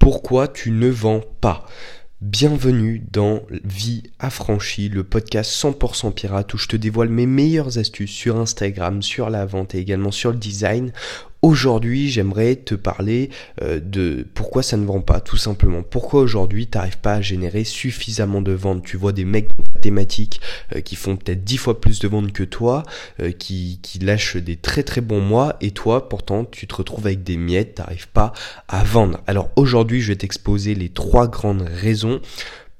Pourquoi tu ne vends pas? Bienvenue dans Vie affranchie, le podcast 100% pirate où je te dévoile mes meilleures astuces sur Instagram, sur la vente et également sur le design. Aujourd'hui, j'aimerais te parler euh, de pourquoi ça ne vend pas, tout simplement. Pourquoi aujourd'hui, tu n'arrives pas à générer suffisamment de ventes? Tu vois des mecs thématiques euh, qui font peut-être 10 fois plus de ventes que toi, euh, qui, qui lâchent des très très bons mois, et toi, pourtant, tu te retrouves avec des miettes, tu n'arrives pas à vendre. Alors aujourd'hui, je vais t'exposer les trois grandes raisons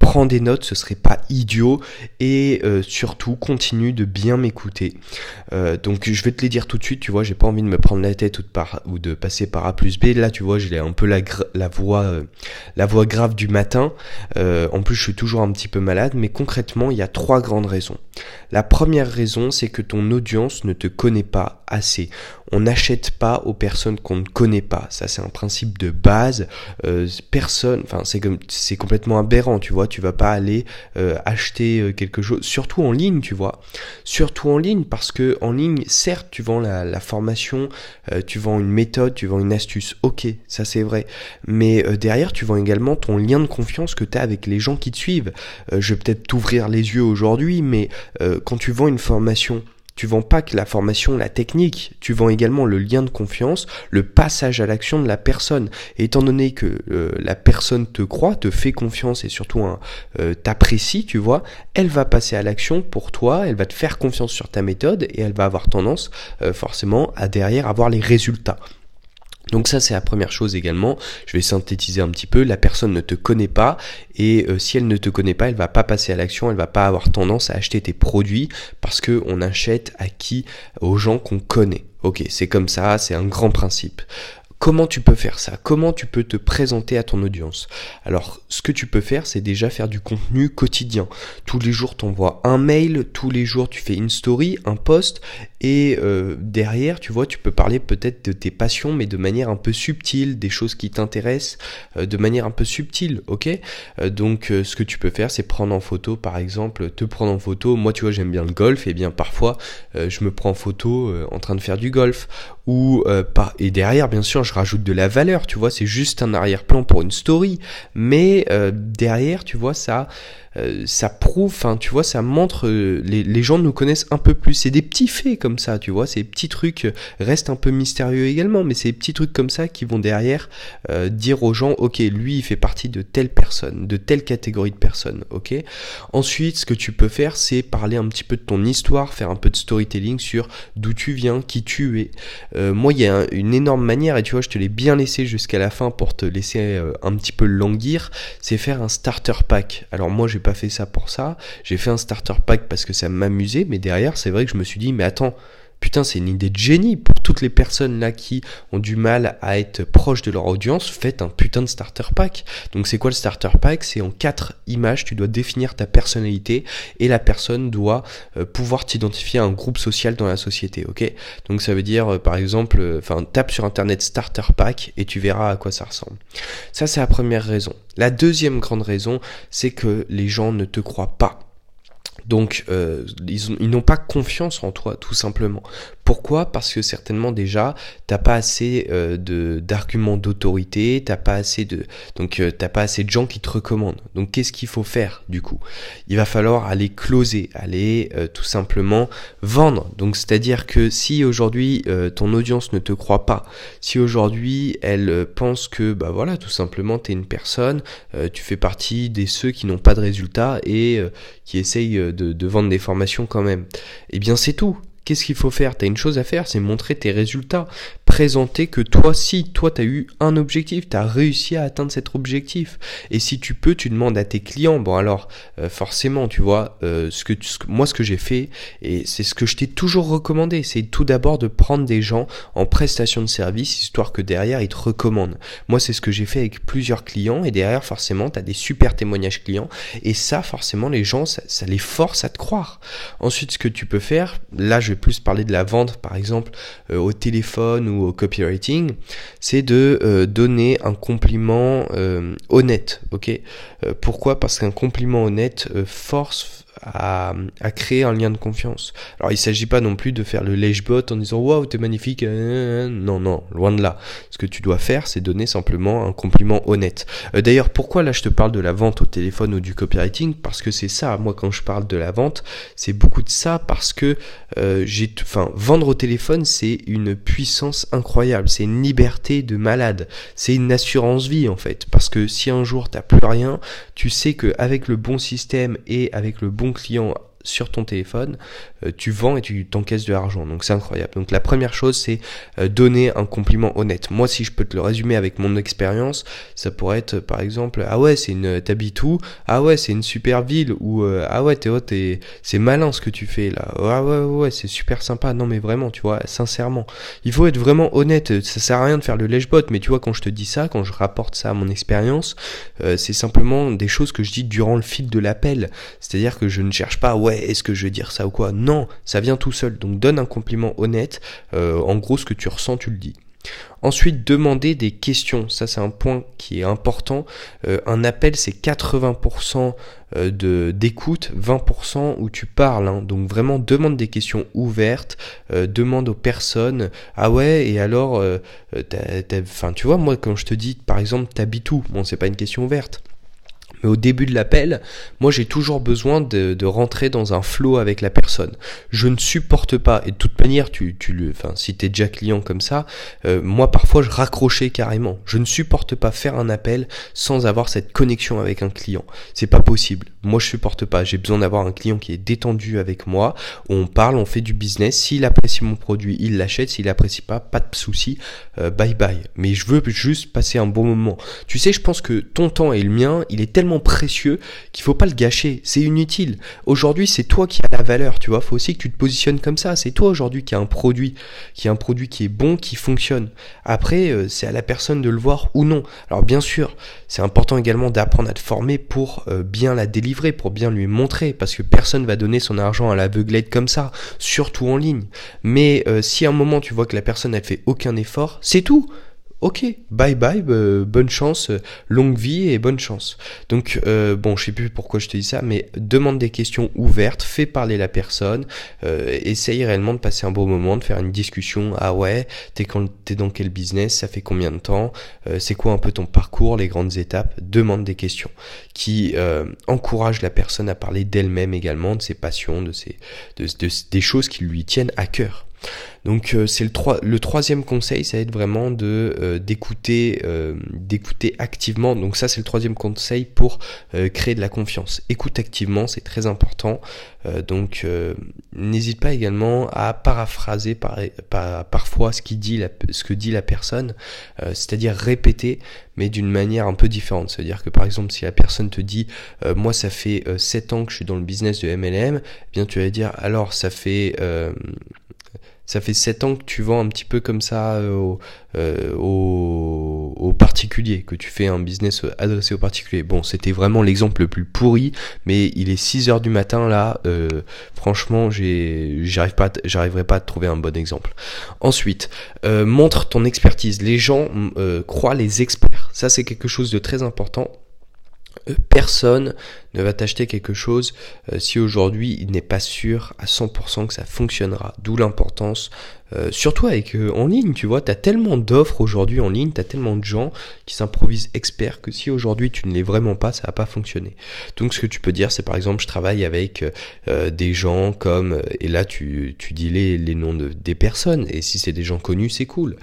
prends des notes, ce serait pas idiot et euh, surtout continue de bien m'écouter. Euh, donc je vais te les dire tout de suite, tu vois, j'ai pas envie de me prendre la tête ou de, passer par A plus B. Là, tu vois, j'ai un peu la, voix euh, la voix grave du matin. en plus, je suis toujours un petit peu malade, mais concrètement, il y a trois grandes raisons. La première raison, c'est que ton audience ne te connaît pas assez. On n'achète pas aux personnes qu'on ne connaît pas. Ça, c'est un principe de base. personne, enfin, c'est complètement aberrant, tu vois tu vas pas aller euh, acheter euh, quelque chose, surtout en ligne, tu vois. Surtout en ligne, parce que en ligne, certes, tu vends la, formation, euh, tu vends une méthode, tu vends une astuce, ok, ça c'est vrai. Mais derrière, tu vends également ton lien de confiance que tu as avec les gens qui te suivent. je vais peut-être t'ouvrir les yeux aujourd'hui, mais quand tu vends une formation, tu vends pas que la formation, la technique, tu vends également le lien de confiance, le passage à l'action de la personne. Et étant donné que euh, la personne te croit, te fait confiance et surtout euh, t'apprécie, tu vois, elle va passer à l'action pour toi, elle va te faire confiance sur ta méthode et elle va avoir tendance euh, forcément à derrière avoir les résultats. Donc ça c'est la première chose également. Je vais synthétiser un petit peu. La personne ne te connaît pas et euh, si elle ne te connaît pas, elle va pas passer à l'action, elle va pas avoir tendance à acheter tes produits parce que on achète à qui? Aux gens qu'on connaît. Ok, c'est comme ça, c'est un grand principe. Comment tu peux faire ça? Comment tu peux te présenter à ton audience? Alors, ce que tu peux faire, c'est déjà faire du contenu quotidien. Tous les jours, tu envoies un mail, tous les jours, tu fais une story, un post, et euh, derrière, tu vois, tu peux parler peut-être de tes passions, mais de manière un peu subtile, des choses qui t'intéressent, euh, de manière un peu subtile, ok? Euh, Donc, ce que tu peux faire, c'est prendre en photo, par exemple, te prendre en photo. Moi, tu vois, j'aime bien le golf, et bien parfois, je me prends en photo en train de faire du golf, pas. Et derrière, bien sûr, je rajoute de la valeur, tu vois, c'est juste un arrière-plan pour une story, mais euh, derrière, tu vois, ça, euh, ça prouve, enfin, tu vois, ça montre, euh, les, les, gens nous connaissent un peu plus. C'est des petits faits comme ça, tu vois, ces petits trucs restent un peu mystérieux également, mais c'est des petits trucs comme ça qui vont derrière dire aux gens, ok, lui, il fait partie de telle personne, de telle catégorie de personnes, ok. Ensuite, ce que tu peux faire, c'est parler un petit peu de ton histoire, faire un peu de storytelling sur d'où tu viens, qui tu es. moi, il y a une énorme manière, et tu vois, je te l'ai bien laissé jusqu'à la fin pour te laisser euh, un petit peu languir, c'est faire un starter pack. Alors moi j'ai pas fait ça pour ça, j'ai fait un starter pack parce que ça m'amusait, mais derrière c'est vrai que je me suis dit mais attends, Putain, c'est une idée de génie les personnes là qui ont du mal à être proches de leur audience. Faites un putain de starter pack. Donc c'est quoi le starter pack? C'est en quatre images, tu dois définir ta personnalité et la personne doit euh, pouvoir t'identifier à un groupe social dans la société. Ok? Donc ça veut dire euh, par exemple, euh, enfin tape sur internet starter pack et tu verras à quoi ça ressemble. Ça c'est la première raison. La deuxième grande raison, c'est que les gens ne te croient pas. Donc ils, n'ont pas confiance en toi tout simplement. Pourquoi? Parce que certainement déjà t'as pas assez euh, d'arguments d'autorité, t'as pas assez de donc euh, t'as pas assez de gens qui te recommandent. Donc qu'est-ce qu'il faut faire du coup? Il va falloir aller closer, aller tout simplement vendre. Donc c'est-à-dire que si aujourd'hui ton audience ne te croit pas, si aujourd'hui elle pense que bah voilà tout simplement t'es une personne, tu fais partie des ceux qui n'ont pas de résultats et qui essayent de vendre des formations quand même. Eh bien c'est tout. Qu'est-ce qu'il faut faire? T'as une chose à faire, c'est montrer tes résultats présenter que toi, si toi, tu as eu un objectif, tu as réussi à atteindre cet objectif. Et si tu peux, tu demandes à tes clients. Bon, alors, euh, forcément, tu vois, euh, ce que, moi, ce que j'ai fait, et c'est ce que je t'ai toujours recommandé, c'est tout d'abord de prendre des gens en prestation de service, histoire que derrière, ils te recommandent. Moi, c'est ce que j'ai fait avec plusieurs clients, et derrière, forcément, tu as des super témoignages clients, et ça, forcément, les gens, ça, les force à te croire. Ensuite, ce que tu peux faire, là, je vais plus parler de la vente, par exemple, euh, au téléphone ou au copywriting, c'est de euh, donner un compliment euh, honnête. Ok? Euh, Pourquoi? Parce qu'un compliment honnête force à, créer un lien de confiance. Alors il s'agit pas non plus de faire le lèche-bot en disant waouh t'es magnifique, euh, non non loin de là. Ce que tu dois faire c'est donner simplement un compliment honnête. Euh, d'ailleurs pourquoi là je te parle de la vente au téléphone ou du copywriting? Parce que c'est ça. Moi quand je parle de la vente c'est beaucoup de ça parce que euh, vendre au téléphone c'est une puissance incroyable, c'est une liberté de malade, c'est une assurance vie en fait parce que si un jour t'as plus rien, tu sais que avec le bon système et avec le bon client sur ton téléphone, euh, tu vends et tu t'encaisses de l'argent. Donc c'est incroyable. Donc la première chose, c'est euh, donner un compliment honnête. Moi, si je peux te le résumer avec mon expérience, ça pourrait être par exemple, ah ouais, c'est une t'habites où Ah ouais, c'est une super ville. Ou euh, ah ouais, t'es, c'est malin ce que tu fais là. Ah ouais, ouais, ouais c'est super sympa. Non mais vraiment, tu vois, sincèrement, il faut être vraiment honnête. Ça sert à rien de faire le lèche-bot, mais tu vois, quand je te dis ça, quand je rapporte ça à mon expérience, c'est simplement des choses que je dis durant le fil de l'appel. C'est-à-dire que je ne cherche pas, ouais est-ce que je vais dire ça ou quoi? Non, ça vient tout seul. Donc donne un compliment honnête. Euh, en gros, ce que tu ressens, tu le dis. Ensuite, demander des questions. Ça, c'est un point qui est important. Euh, un appel, c'est 80% euh, de d'écoute, 20% où tu parles. Hein. Donc vraiment, demande des questions ouvertes. demande aux personnes. Ah ouais, et alors, enfin, tu vois, moi, quand je te dis, par exemple, t'habites où? Bon, c'est pas une question ouverte. Mais au début de l'appel, moi j'ai toujours besoin de, de, rentrer dans un flow avec la personne. Je ne supporte pas, et de toute manière, tu, tu enfin, si t'es déjà client comme ça, euh, moi parfois je raccrochais carrément. Je ne supporte pas faire un appel sans avoir cette connexion avec un client. C'est pas possible. Moi je supporte pas. J'ai besoin d'avoir un client qui est détendu avec moi, on parle, on fait du business. S'il apprécie mon produit, il l'achète. S'il apprécie pas, pas de souci. Euh, bye bye. Mais je veux juste passer un bon moment. Tu sais, je pense que ton temps et le mien, il est tellement précieux qu'il faut pas le gâcher. C'est inutile. Aujourd'hui, c'est toi qui as la valeur, tu vois. Faut aussi que tu te positionnes comme ça. C'est toi aujourd'hui qui a un produit, qui a un produit qui est bon, qui fonctionne. Après, euh, c'est à la personne de le voir ou non. Alors bien sûr, c'est important également d'apprendre à te former pour euh, bien la délivrer, pour bien lui montrer, parce que personne va donner son argent à l'aveuglette comme ça, surtout en ligne. Mais euh, si à un moment tu vois que la personne elle fait aucun effort, c'est tout ok, bye bye, bonne chance, longue vie et bonne chance. Donc euh, bon, je sais plus pourquoi je te dis ça, mais demande des questions ouvertes, fais parler la personne, euh, essaye réellement de passer un beau moment, de faire une discussion. Ah ouais, t'es dans quel business, ça fait combien de temps, euh, c'est quoi un peu ton parcours, les grandes étapes. Demande des questions qui euh, encouragent la personne à parler d'elle-même également, de ses passions, de ses, de, des choses qui lui tiennent à cœur. Donc euh, c'est le, le troisième conseil, ça va être vraiment de euh, d'écouter euh, d'écouter activement. Donc ça c'est le troisième conseil pour créer de la confiance. Écoute activement, c'est très important. donc n'hésite pas également à paraphraser par, parfois ce, qui dit ce que dit la personne, c'est-à-dire répéter mais d'une manière un peu différente. C'est-à-dire que par exemple si la personne te dit moi ça fait 7 ans que je suis dans le business de MLM, eh bien tu vas dire alors ça fait ça fait 7 ans que tu vends un petit peu comme ça euh, euh, aux, particuliers, que tu fais un business adressé aux particuliers. Bon, c'était vraiment l'exemple le plus pourri, mais il est 6 heures du matin là. Euh, franchement, j'arriverai pas à trouver un bon exemple. Ensuite, montre ton expertise. Les gens croient les experts. Ça, c'est quelque chose de très important personne ne va t'acheter quelque chose euh, si aujourd'hui il n'est pas sûr à 100% que ça fonctionnera. D'où l'importance, euh, surtout avec euh, en ligne, tu vois, tu as tellement d'offres aujourd'hui en ligne, tu as tellement de gens qui s'improvisent experts que si aujourd'hui tu ne l'es vraiment pas, ça va pas fonctionner. Donc ce que tu peux dire, c'est par exemple, je travaille avec des gens comme, et là tu, tu dis les, les noms de, des personnes, et si c'est des gens connus, c'est cool.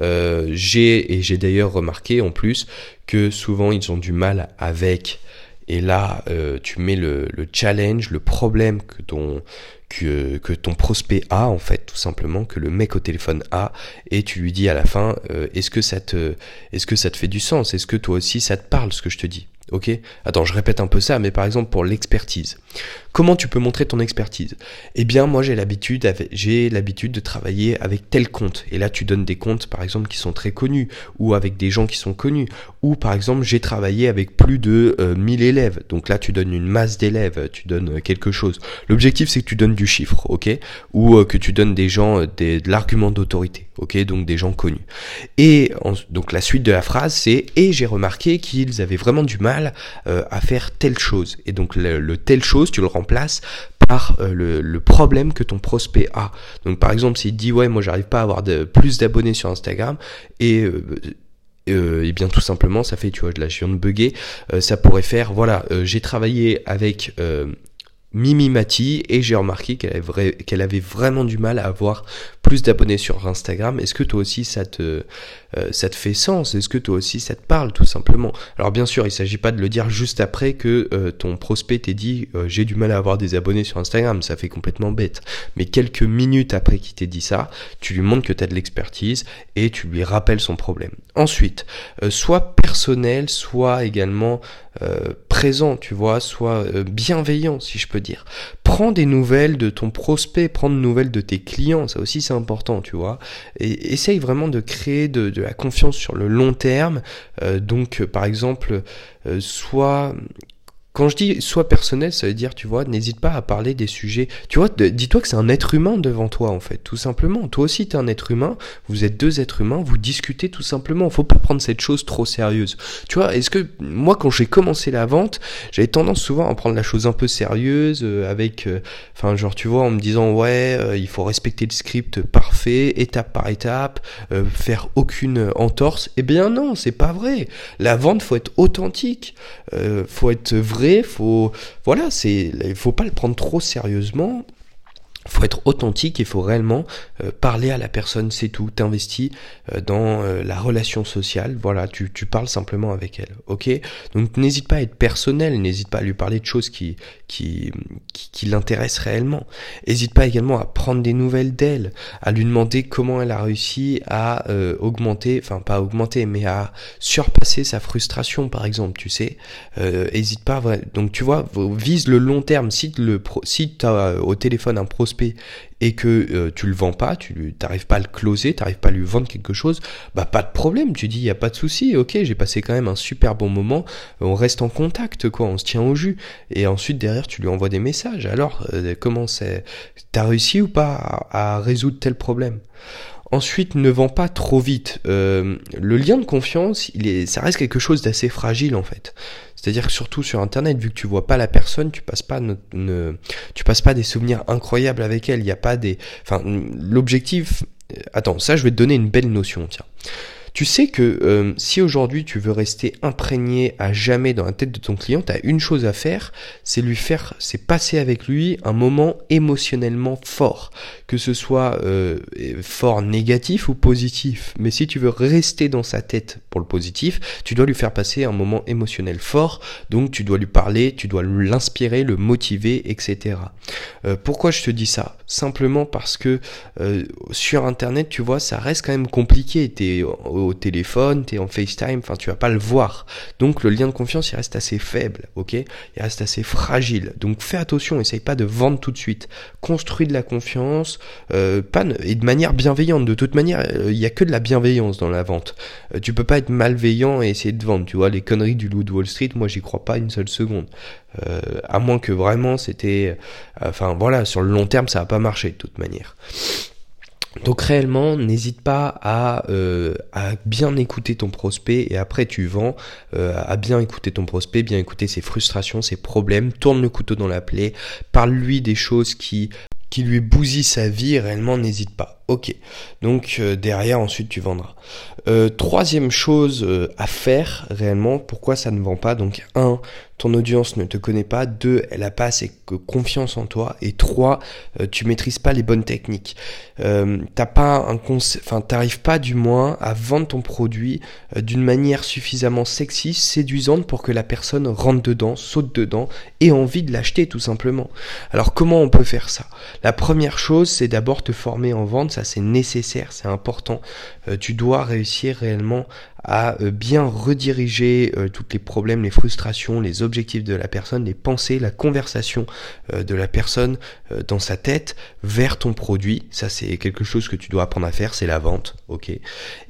j'ai, et j'ai d'ailleurs remarqué en plus que souvent ils ont du mal avec. Et là, euh, tu mets le, le, challenge, le problème que ton, que, que, ton prospect a, en fait, tout simplement, que le mec au téléphone a, et tu lui dis à la fin, euh, est-ce que ça te, est-ce que ça te fait du sens? Est-ce que toi aussi ça te parle ce que je te dis? Ok Attends, je répète un peu ça, mais par exemple pour l'expertise. Comment tu peux montrer ton expertise? Eh bien, moi j'ai l'habitude, j'ai l'habitude de travailler avec tel compte. Et là, tu donnes des comptes, par exemple, qui sont très connus, ou avec des gens qui sont connus. Ou par exemple, j'ai travaillé avec plus de 1000 euh, élèves. Donc là, tu donnes une masse d'élèves, tu donnes quelque chose. L'objectif, c'est que tu donnes du chiffre, ok? Ou que tu donnes des gens des, de l'argument d'autorité, ok? Donc des gens connus. Et donc la suite de la phrase, c'est et j'ai remarqué qu'ils avaient vraiment du mal à faire telle chose. Et donc le, le telle chose, tu le remplaces par le, le, problème que ton prospect a. Donc par exemple, s'il dit ouais, moi j'arrive pas à avoir de, plus d'abonnés sur Instagram et euh, et bien tout simplement ça fait tu vois de bugger euh, ça pourrait faire voilà euh, j'ai travaillé avec Mimi Mati et j'ai remarqué qu'elle avait, qu'elle avait vraiment du mal à avoir plus d'abonnés sur Instagram. Est-ce que toi aussi ça te, euh, ça te fait sens? Est-ce que toi aussi ça te parle tout simplement? Alors bien sûr, il s'agit pas de le dire juste après que euh, ton prospect t'ait dit euh, j'ai du mal à avoir des abonnés sur Instagram, ça fait complètement bête. Mais quelques minutes après qu'il t'ait dit ça, tu lui montres que tu as de l'expertise et tu lui rappelles son problème. Ensuite, soit personnel, soit également présent, tu vois, soit bienveillant si je peux dire. Prends des nouvelles de ton prospect, prends des nouvelles de tes clients, ça aussi c'est important, tu vois. Et essaye vraiment de créer de, la confiance sur le long terme. Euh, donc, par exemple, euh, soit quand je dis soit personnel, ça veut dire, tu vois, n'hésite pas à parler des sujets. Tu vois, dis-toi que c'est un être humain devant toi, en fait, tout simplement. Toi aussi, tu es un être humain, vous êtes deux êtres humains, vous discutez tout simplement. Faut pas prendre cette chose trop sérieuse. Tu vois, est-ce que moi, quand j'ai commencé la vente, j'avais tendance souvent à prendre la chose un peu sérieuse, euh, avec, euh, enfin, genre, tu vois, en me disant, ouais, euh, il faut respecter le script parfait, étape par étape, faire aucune entorse. Eh bien non, c'est pas vrai. La vente, faut être authentique, faut être vrai faut voilà, c'est il faut pas le prendre trop sérieusement faut être authentique, il faut réellement euh, parler à la personne, c'est tout. T'investis euh, dans euh, la relation sociale, voilà, tu, tu, parles simplement avec elle, ok? Donc n'hésite pas à être personnel, n'hésite pas à lui parler de choses qui, qui, qui, qui l'intéressent réellement. N'hésite pas également à prendre des nouvelles d'elle, à lui demander comment elle a réussi à augmenter, enfin pas augmenter, mais à surpasser sa frustration, par exemple, tu sais. N'hésite pas, donc tu vois, vise le long terme. Si, le si tu as au téléphone un prospect et que euh, tu le vends pas, tu n'arrives pas à le closer, tu n'arrives pas à lui vendre quelque chose, bah pas de problème, tu dis il y a pas de souci, ok, j'ai passé quand même un super bon moment, on reste en contact quoi, on se tient au jus et ensuite derrière tu lui envoies des messages. Alors euh, comment c'est t'as réussi ou pas à, résoudre tel problème? Ensuite, ne vends pas trop vite. Euh, le lien de confiance, ça reste quelque chose d'assez fragile en fait. C'est-à-dire que surtout sur Internet, vu que tu vois pas la personne, tu passes pas, passes pas des souvenirs incroyables avec elle. Il n'y a pas des, enfin, l'objectif. Euh, attends, ça, je vais te donner une belle notion. Tiens. Tu sais que euh, si aujourd'hui tu veux rester imprégné à jamais dans la tête de ton client, tu as une chose à faire, c'est lui faire, c'est passer avec lui un moment émotionnellement fort, que ce soit euh, fort négatif ou positif. Mais si tu veux rester dans sa tête pour le positif, tu dois lui faire passer un moment émotionnel fort, donc tu dois lui parler, tu dois l'inspirer, le motiver, etc. Euh, pourquoi je te dis ça? Simplement parce que sur Internet, tu vois, ça reste quand même compliqué. Téléphone, tu es en FaceTime, enfin tu vas pas le voir. Donc le lien de confiance il reste assez faible, ok? Il reste assez fragile. Donc fais attention, essaye pas de vendre tout de suite. Construis de la confiance, euh, et de manière bienveillante. De toute manière, euh, il y a que de la bienveillance dans la vente. Euh, tu peux pas être malveillant et essayer de vendre. Tu vois, les conneries du loup de Wall Street, moi j'y crois pas une seule seconde. à moins que vraiment c'était, enfin voilà, sur le long terme ça va pas marcher de toute manière. Donc réellement, n'hésite pas à, euh, à, bien écouter ton prospect et après tu vends, euh, à bien écouter ton prospect, bien écouter ses frustrations, ses problèmes, tourne le couteau dans la plaie, parle-lui des choses qui, qui lui bousillent sa vie, réellement n'hésite pas. Ok, donc euh, derrière ensuite tu vendras. troisième chose à faire réellement, pourquoi ça ne vend pas? Donc un, ton audience ne te connaît pas, deux, elle a pas assez confiance en toi, et trois, euh, tu maîtrises pas les bonnes techniques. Euh, t'as pas un enfin t'arrives pas du moins à vendre ton produit euh, d'une manière suffisamment sexy, séduisante pour que la personne rentre dedans, saute dedans et envie de l'acheter tout simplement. Alors comment on peut faire ça? La première chose, c'est d'abord te former en vente, c'est nécessaire, c'est important. tu dois réussir réellement à bien rediriger tous les problèmes, les frustrations, les objectifs de la personne, les pensées, la conversation de la personne dans sa tête vers ton produit. Ça, c'est quelque chose que tu dois apprendre à faire, c'est la vente, ok.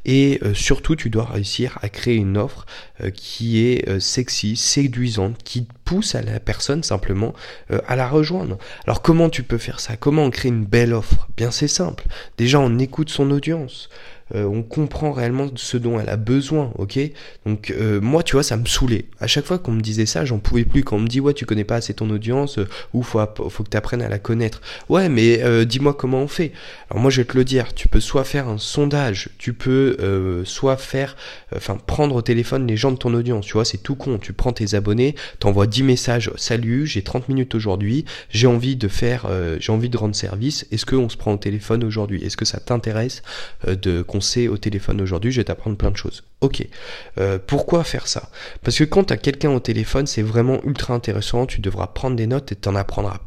Et surtout, tu dois réussir à créer une offre qui est sexy, séduisante, qui pousse à la personne simplement à la rejoindre. Alors comment tu peux faire ça? Comment on crée une belle offre? Bien c'est simple. Déjà on écoute son audience. Euh, on comprend réellement ce dont elle a besoin, ok? Donc euh, moi, tu vois, ça me saoulait. À chaque fois qu'on me disait ça, j'en pouvais plus. Quand on me dit ouais, tu connais pas assez ton audience, euh, ou faut, faut que tu apprennes à la connaître. Ouais, mais dis-moi comment on fait. Alors moi, je vais te le dire. Tu peux soit faire un sondage, tu peux soit faire, enfin prendre au téléphone les gens de ton audience. Tu vois, c'est tout con. Tu prends tes abonnés, t'envoies 10 messages. Salut, j'ai 30 minutes aujourd'hui. J'ai envie de faire, j'ai envie de rendre service. Est-ce qu'on se prend au téléphone aujourd'hui? Est-ce que ça t'intéresse de au téléphone aujourd'hui, je vais t'apprendre plein de choses. Ok. Euh, pourquoi faire ça? Parce que quand tu as quelqu'un au téléphone, c'est vraiment ultra intéressant, tu devras prendre des notes et t'en apprendras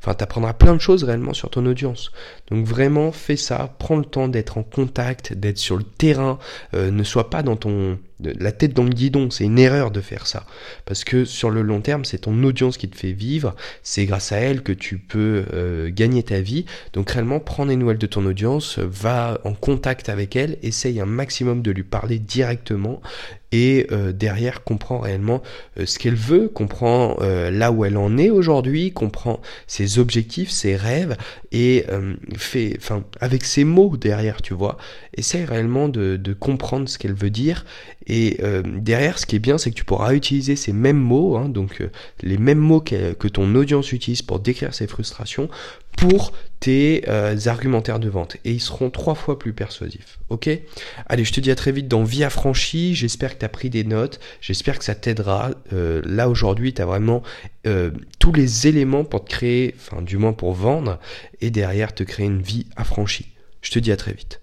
enfin t'apprendras plein de choses réellement sur ton audience. Donc vraiment fais ça, prends le temps d'être en contact, d'être sur le terrain, euh, ne sois pas dans ton la tête dans le guidon, c'est une erreur de faire ça. Parce que sur le long terme, c'est ton audience qui te fait vivre, c'est grâce à elle que tu peux euh, gagner ta vie. Donc réellement, prends des nouvelles de ton audience, va en contact avec elle, essaye un maximum de lui parler directement et euh, derrière comprend réellement euh, ce qu'elle veut, comprend là où elle en est aujourd'hui, comprend ses objectifs, ses rêves et fait, enfin, avec ses mots derrière, tu vois, essaye réellement de, comprendre ce qu'elle veut dire et euh, derrière, ce qui est bien, c'est que tu pourras utiliser ces mêmes mots, hein, donc euh, les mêmes mots que, ton audience utilise pour décrire ses frustrations, pour tes euh, argumentaires de vente. Et ils seront trois fois plus persuasifs. Ok? Allez, je te dis à très vite dans Vie affranchie. J'espère que tu as pris des notes. J'espère que ça t'aidera. là, aujourd'hui, tu as vraiment tous les éléments pour te créer, enfin, du moins pour vendre, et derrière te créer une vie affranchie. Je te dis à très vite.